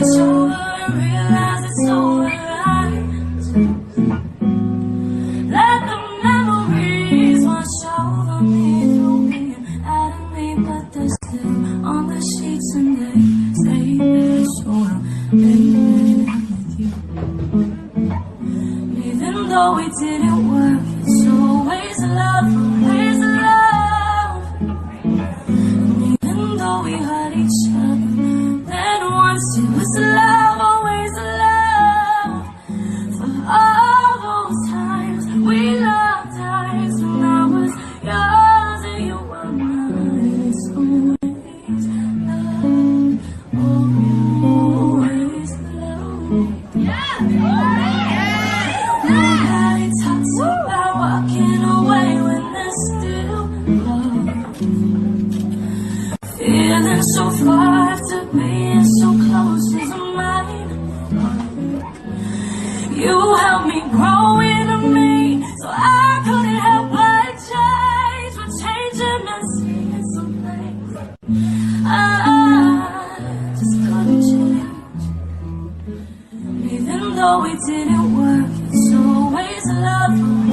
it's over and realize it's over. Let the memories wash over me out of me But they're still on the sheets and they say it's over Baby, with you Even though it didn't work, it's always love so far to being so close is mine. You helped me grow into me, so I couldn't help but change. We're changing and seeing some things I just couldn't change. Even though it didn't work, it's always love.